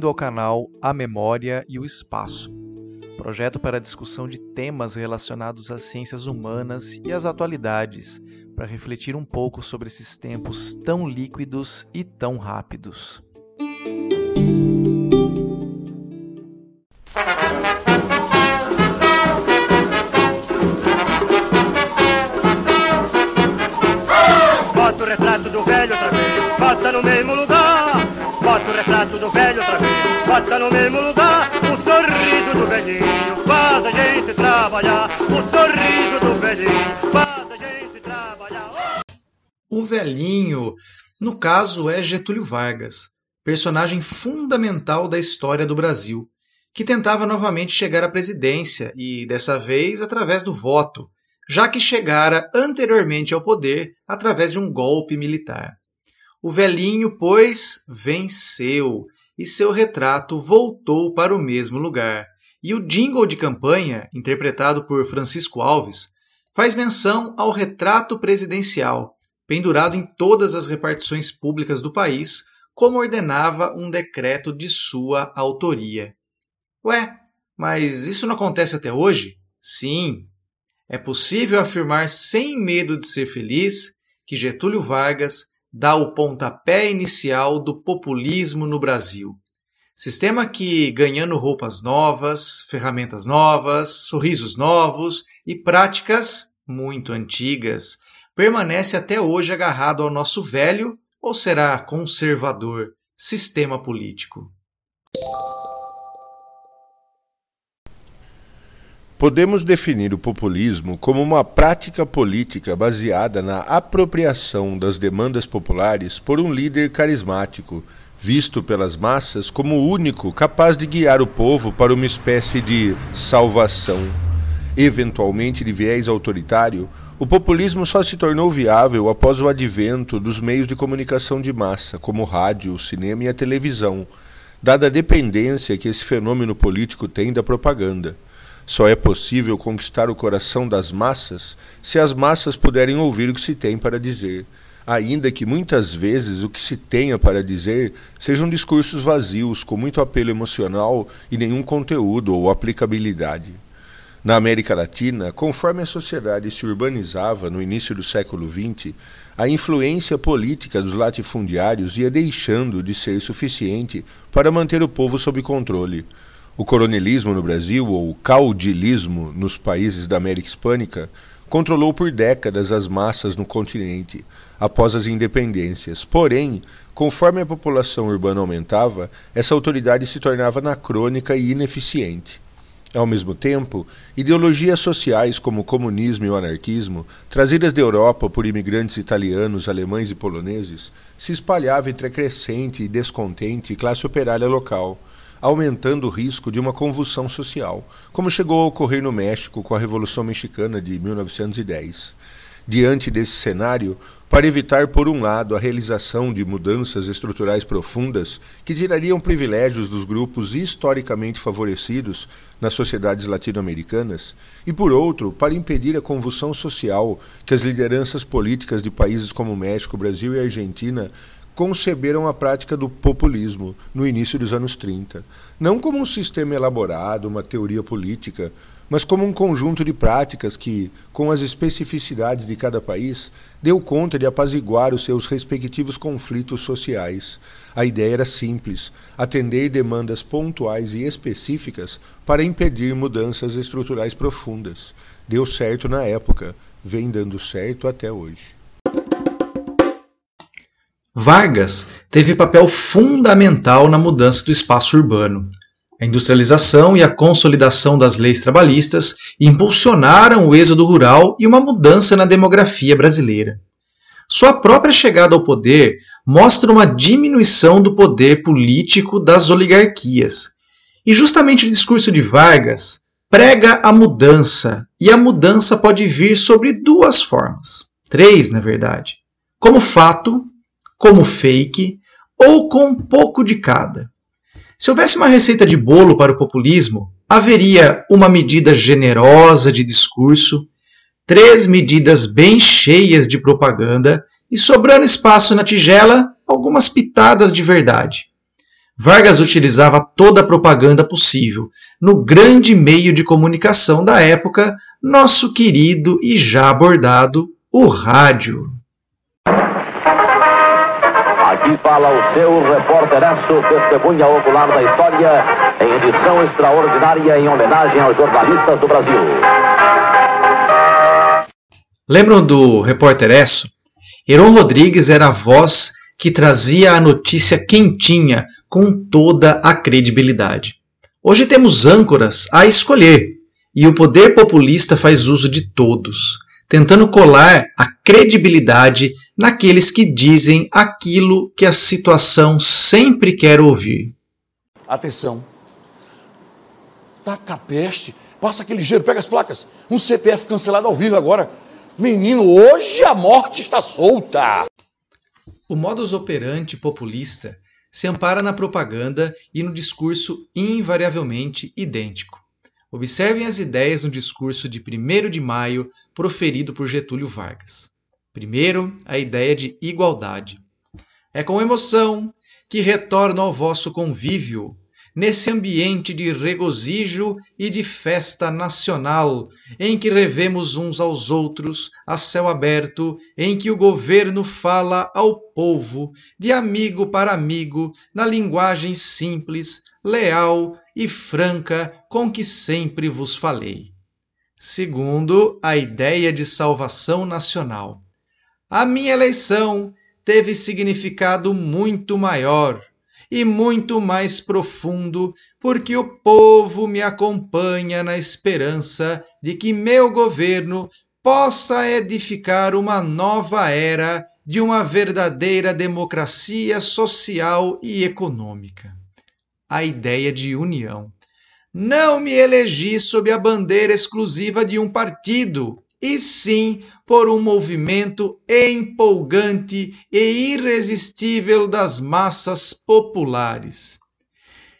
Bem-vindo ao canal A Memória e o Espaço, projeto para discussão de temas relacionados às ciências humanas e às atualidades, para refletir um pouco sobre esses tempos tão líquidos e tão rápidos. Caso, é Getúlio Vargas, personagem fundamental da história do Brasil, que tentava novamente chegar à presidência e, dessa vez, através do voto, já que chegara anteriormente ao poder através de um golpe militar. O velhinho, pois, venceu e seu retrato voltou para o mesmo lugar. E o jingle de campanha, interpretado por Francisco Alves, faz menção ao retrato presidencial, pendurado em todas as repartições públicas do país, como ordenava um decreto de sua autoria. Ué, mas isso não acontece até hoje? Sim. É possível afirmar sem medo de ser feliz que Getúlio Vargas dá o pontapé inicial do populismo no Brasil. Sistema que, ganhando roupas novas, ferramentas novas, sorrisos novos e práticas muito antigas, permanece até hoje agarrado ao nosso velho ou será conservador sistema político? Podemos definir o populismo como uma prática política baseada na apropriação das demandas populares por um líder carismático, visto pelas massas como o único capaz de guiar o povo para uma espécie de salvação. Eventualmente de viés autoritário, o populismo só se tornou viável após o advento dos meios de comunicação de massa, como o rádio, o cinema e a televisão, dada a dependência que esse fenômeno político tem da propaganda. Só é possível conquistar o coração das massas se as massas puderem ouvir o que se tem para dizer, ainda que muitas vezes o que se tenha para dizer sejam discursos vazios, com muito apelo emocional e nenhum conteúdo ou aplicabilidade. Na América Latina, conforme a sociedade se urbanizava no início do século XX, a influência política dos latifundiários ia deixando de ser suficiente para manter o povo sob controle. O coronelismo no Brasil, ou caudilismo nos países da América Hispânica, controlou por décadas as massas no continente, após as independências. Porém, conforme a população urbana aumentava, essa autoridade se tornava anacrônica e ineficiente. Ao mesmo tempo, ideologias sociais como o comunismo e o anarquismo, trazidas da Europa por imigrantes italianos, alemães e poloneses, se espalhavam entre a crescente e descontente classe operária local, aumentando o risco de uma convulsão social, como chegou a ocorrer no México com a Revolução Mexicana de 1910. Diante desse cenário, para evitar, por um lado, a realização de mudanças estruturais profundas que tirariam privilégios dos grupos historicamente favorecidos nas sociedades latino-americanas, e por outro, para impedir a convulsão social que as lideranças políticas de países como México, Brasil e Argentina conceberam a prática do populismo no início dos anos 30, não como um sistema elaborado, uma teoria política, mas como um conjunto de práticas que, com as especificidades de cada país, deu conta de apaziguar os seus respectivos conflitos sociais. A ideia era simples: atender demandas pontuais e específicas para impedir mudanças estruturais profundas. Deu certo na época, vem dando certo até hoje. Vargas teve papel fundamental na mudança do espaço urbano. A industrialização e a consolidação das leis trabalhistas impulsionaram o êxodo rural e uma mudança na demografia brasileira. Sua própria chegada ao poder mostra uma diminuição do poder político das oligarquias. E justamente o discurso de Vargas prega a mudança, e a mudança pode vir sobre duas formas três, na verdade: como fato como fake ou com um pouco de cada. Se houvesse uma receita de bolo para o populismo, haveria uma medida generosa de discurso, três medidas bem cheias de propaganda e, sobrando espaço na tigela, algumas pitadas de verdade. Vargas utilizava toda a propaganda possível no grande meio de comunicação da época, nosso querido e já abordado, o rádio. Aqui fala o seu repórteraço, testemunha ocular da história, em edição extraordinária em homenagem aos jornalistas do Brasil. Lembram do repórteresso? Heron Rodrigues era a voz que trazia a notícia quentinha com toda a credibilidade. Hoje temos âncoras a escolher e o poder populista faz uso de todos, tentando colar a credibilidade naqueles que dizem aquilo que a situação sempre quer ouvir. Atenção. Taca a peste. Passa aquele ligeiro, pega as placas. Um CPF cancelado ao vivo agora. Menino, hoje a morte está solta. O modus operandi populista se ampara na propaganda e no discurso invariavelmente idêntico. Observem as ideias no discurso de 1 de maio proferido por Getúlio Vargas. Primeiro, a ideia de igualdade. É com emoção que retorno ao vosso convívio, nesse ambiente de regozijo e de festa nacional, em que revemos uns aos outros a céu aberto, em que o governo fala ao povo, de amigo para amigo, na linguagem simples, leal e franca com que sempre vos falei. Segundo, a ideia de salvação nacional. A minha eleição teve significado muito maior e muito mais profundo, porque o povo me acompanha na esperança de que meu governo possa edificar uma nova era de uma verdadeira democracia social e econômica. A ideia de união. Não me elegi sob a bandeira exclusiva de um partido, e sim por um movimento empolgante e irresistível das massas populares.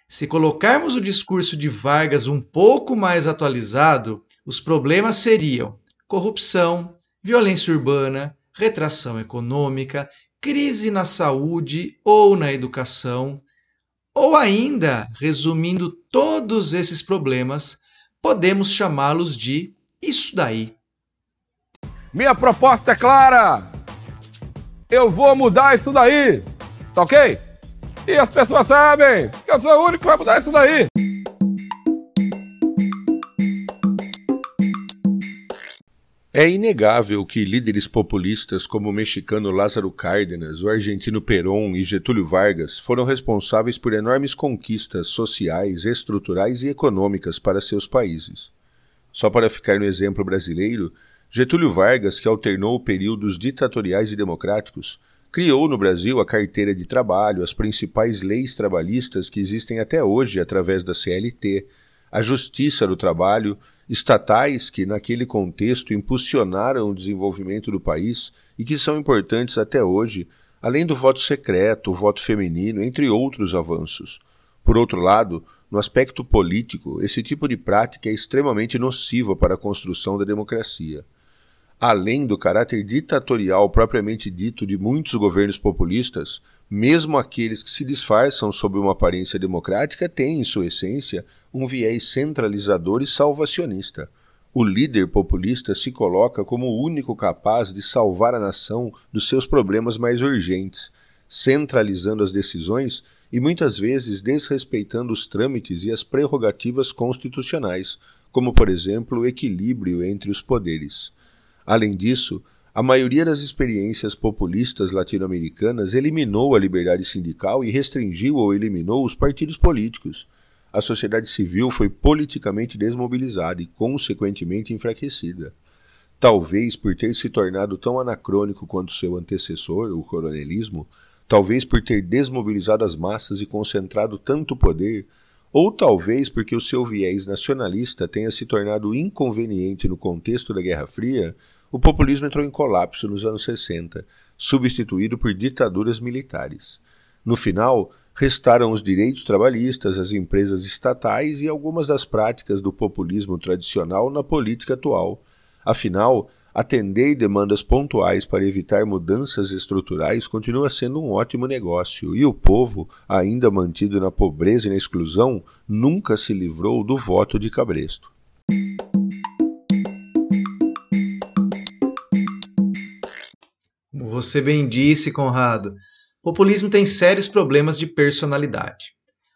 Se colocarmos o discurso de Vargas um pouco mais atualizado, os problemas seriam corrupção, violência urbana, retração econômica, crise na saúde ou na educação, ou ainda, resumindo todos esses problemas, podemos chamá-los de isso daí. Minha proposta é clara. Eu vou mudar isso daí. Tá ok? E as pessoas sabem que eu sou o único que vai mudar isso daí. É inegável que líderes populistas como o mexicano Lázaro Cárdenas, o argentino Perón e Getúlio Vargas foram responsáveis por enormes conquistas sociais, estruturais e econômicas para seus países. Só para ficar no exemplo brasileiro, Getúlio Vargas, que alternou períodos ditatoriais e democráticos, criou no Brasil a carteira de trabalho, as principais leis trabalhistas que existem até hoje através da CLT, a Justiça do Trabalho, estatais que, naquele contexto, impulsionaram o desenvolvimento do país e que são importantes até hoje, além do voto secreto, o voto feminino, entre outros avanços. Por outro lado, no aspecto político, esse tipo de prática é extremamente nociva para a construção da democracia além do caráter ditatorial propriamente dito de muitos governos populistas, mesmo aqueles que se disfarçam sob uma aparência democrática têm, em sua essência, um viés centralizador e salvacionista. O líder populista se coloca como o único capaz de salvar a nação dos seus problemas mais urgentes, centralizando as decisões e muitas vezes desrespeitando os trâmites e as prerrogativas constitucionais, como, por exemplo, o equilíbrio entre os poderes. Além disso, a maioria das experiências populistas latino-americanas eliminou a liberdade sindical e restringiu ou eliminou os partidos políticos. A sociedade civil foi politicamente desmobilizada e, consequentemente, enfraquecida. Talvez por ter se tornado tão anacrônico quanto seu antecessor, o coronelismo, talvez por ter desmobilizado as massas e concentrado tanto poder, ou talvez porque o seu viés nacionalista tenha se tornado inconveniente no contexto da Guerra Fria, o populismo entrou em colapso nos anos 60, substituído por ditaduras militares. No final, restaram os direitos trabalhistas, as empresas estatais e algumas das práticas do populismo tradicional na política atual. Afinal, Atender demandas pontuais para evitar mudanças estruturais continua sendo um ótimo negócio, e o povo, ainda mantido na pobreza e na exclusão, nunca se livrou do voto de cabresto. Como você bem disse, Conrado, populismo tem sérios problemas de personalidade.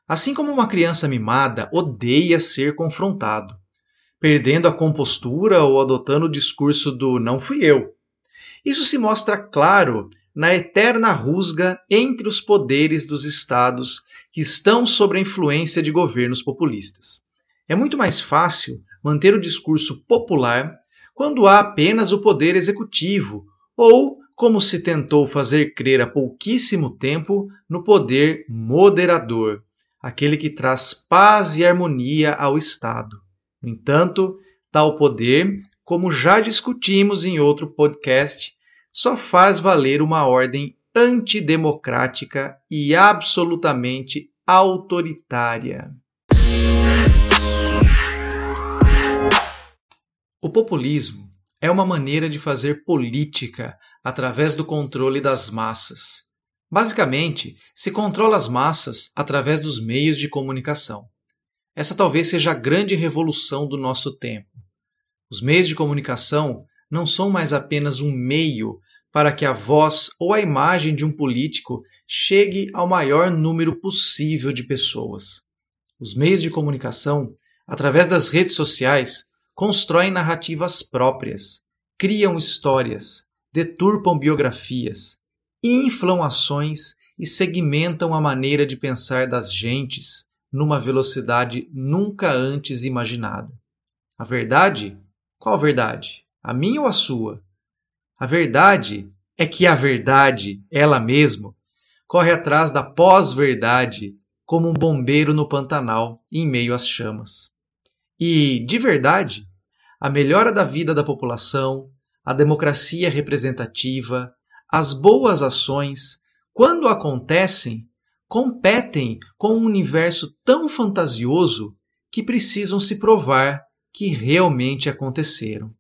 Assim como uma criança mimada odeia ser confrontado perdendo a compostura ou adotando o discurso do não fui eu. Isso se mostra claro na eterna rusga entre os poderes dos estados que estão sob a influência de governos populistas. É muito mais fácil manter o discurso popular quando há apenas o poder executivo, ou, como se tentou fazer crer há pouquíssimo tempo, no poder moderador, aquele que traz paz e harmonia ao Estado. No entanto, tal poder, como já discutimos em outro podcast, só faz valer uma ordem antidemocrática e absolutamente autoritária. O populismo é uma maneira de fazer política através do controle das massas. Basicamente, se controla as massas através dos meios de comunicação. Essa talvez seja a grande revolução do nosso tempo. Os meios de comunicação não são mais apenas um meio para que a voz ou a imagem de um político chegue ao maior número possível de pessoas. Os meios de comunicação, através das redes sociais, constroem narrativas próprias, criam histórias, deturpam biografias, inflam ações e segmentam a maneira de pensar das gentes, numa velocidade nunca antes imaginada. A verdade? Qual verdade? A minha ou a sua? A verdade é que a verdade, ela mesma, corre atrás da pós-verdade como um bombeiro no Pantanal em meio às chamas. E, de verdade, a melhora da vida da população, a democracia representativa, as boas ações, quando acontecem, competem com um universo tão fantasioso que precisam se provar que realmente aconteceram.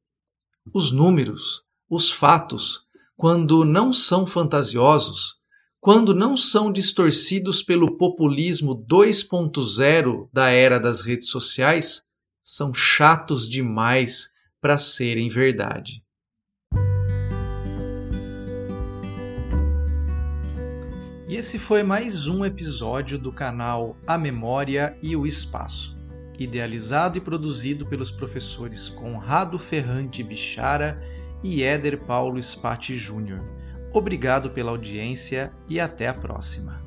Os números, os fatos, quando não são fantasiosos, quando não são distorcidos pelo populismo 2.0 da era das redes sociais, são chatos demais para serem verdade. E esse foi mais um episódio do canal A Memória e o Espaço, idealizado e produzido pelos professores Conrado Ferrante Bichara e Éder Paulo Spati Júnior. Obrigado pela audiência e até a próxima.